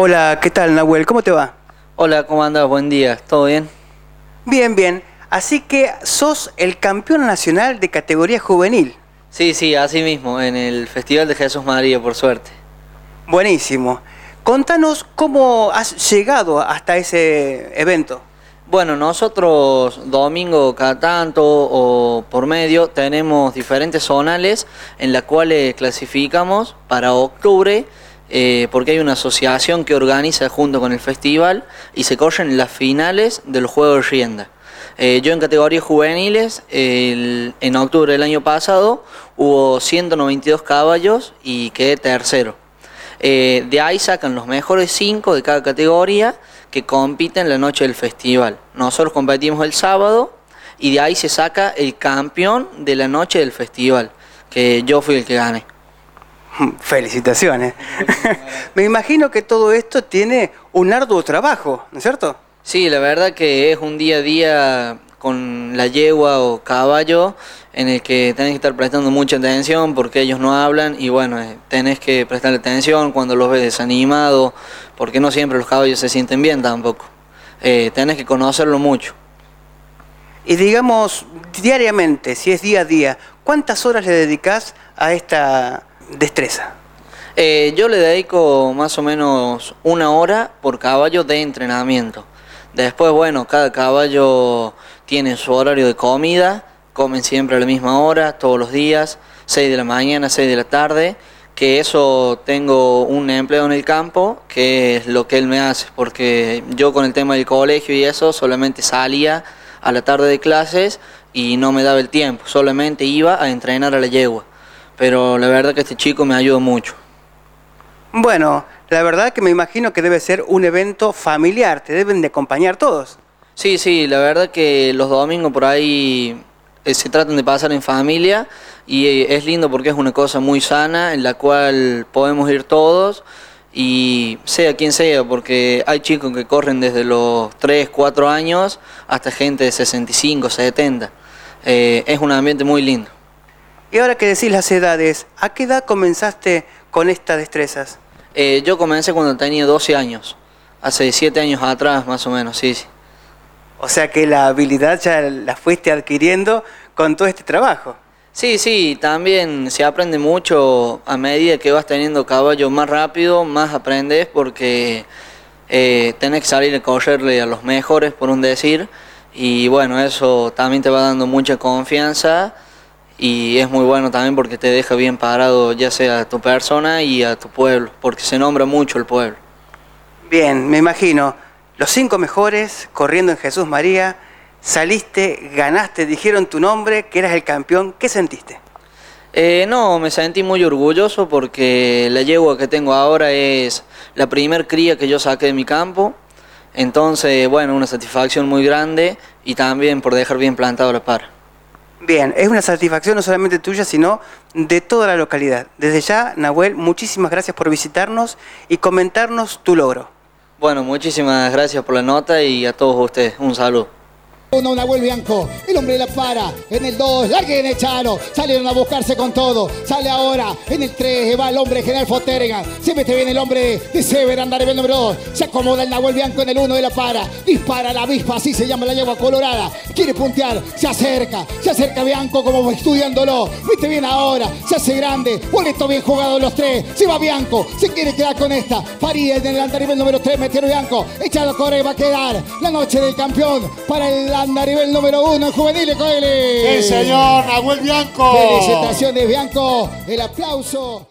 Hola, ¿qué tal Nahuel? ¿Cómo te va? Hola, ¿cómo andas? Buen día, ¿todo bien? Bien, bien. Así que sos el campeón nacional de categoría juvenil. Sí, sí, así mismo, en el Festival de Jesús María, por suerte. Buenísimo. Contanos cómo has llegado hasta ese evento. Bueno, nosotros domingo cada tanto o por medio tenemos diferentes zonales en las cuales clasificamos para octubre eh, porque hay una asociación que organiza junto con el festival y se corren las finales del juego de rienda. Eh, yo en categorías juveniles, en octubre del año pasado, hubo 192 caballos y quedé tercero. Eh, de ahí sacan los mejores cinco de cada categoría que compiten la noche del festival. Nosotros competimos el sábado y de ahí se saca el campeón de la noche del festival, que yo fui el que gané. Felicitaciones. Me imagino que todo esto tiene un arduo trabajo, ¿no es cierto? Sí, la verdad que es un día a día con la yegua o caballo en el que tenés que estar prestando mucha atención porque ellos no hablan y bueno, eh, tenés que prestar atención cuando los ves desanimados porque no siempre los caballos se sienten bien tampoco. Eh, tenés que conocerlo mucho. Y digamos, diariamente, si es día a día, ¿cuántas horas le dedicas a esta destreza? Eh, yo le dedico más o menos una hora por caballo de entrenamiento. Después, bueno, cada caballo tiene su horario de comida, comen siempre a la misma hora, todos los días, 6 de la mañana, 6 de la tarde, que eso tengo un empleo en el campo, que es lo que él me hace, porque yo con el tema del colegio y eso solamente salía a la tarde de clases y no me daba el tiempo, solamente iba a entrenar a la yegua. Pero la verdad que este chico me ayudó mucho. Bueno, la verdad que me imagino que debe ser un evento familiar, te deben de acompañar todos. Sí, sí, la verdad que los domingos por ahí eh, se tratan de pasar en familia y eh, es lindo porque es una cosa muy sana en la cual podemos ir todos y sea quien sea, porque hay chicos que corren desde los 3, 4 años hasta gente de 65, 70. Eh, es un ambiente muy lindo. Y ahora que decís las edades, ¿a qué edad comenzaste con estas destrezas? Eh, yo comencé cuando tenía 12 años, hace 7 años atrás más o menos, sí, sí. O sea que la habilidad ya la fuiste adquiriendo con todo este trabajo. Sí, sí, también se aprende mucho a medida que vas teniendo caballo más rápido, más aprendes porque eh, tenés que salir a correrle a los mejores, por un decir, y bueno, eso también te va dando mucha confianza y es muy bueno también porque te deja bien parado ya sea a tu persona y a tu pueblo, porque se nombra mucho el pueblo. Bien, me imagino, los cinco mejores corriendo en Jesús María, saliste, ganaste, dijeron tu nombre, que eras el campeón, ¿qué sentiste? Eh, no, me sentí muy orgulloso porque la yegua que tengo ahora es la primer cría que yo saqué de mi campo, entonces bueno, una satisfacción muy grande y también por dejar bien plantado la par. Bien, es una satisfacción no solamente tuya, sino de toda la localidad. Desde ya, Nahuel, muchísimas gracias por visitarnos y comentarnos tu logro. Bueno, muchísimas gracias por la nota y a todos ustedes. Un saludo. Uno, Nahuel Bianco, el hombre la para, en el 2, largue en el Charo, salieron a buscarse con todo, sale ahora, en el 3, va el hombre general Foterga, se mete bien el hombre de Sever, andar el número 2, se acomoda el Nahuel Bianco en el 1 de la para, dispara la avispa, así se llama la yegua colorada, quiere puntear, se acerca, se acerca Bianco como estudiándolo, viste bien ahora, se hace grande, boleto bien jugado los tres, se va Bianco, se quiere quedar con esta, Farid en el andarivel número 3, metieron Bianco, echado corre, va a quedar. La noche del campeón para el anda a nivel número uno en juveniles, Coeli. Sí, señor, Nahuel Bianco. Felicitaciones, Bianco. El aplauso.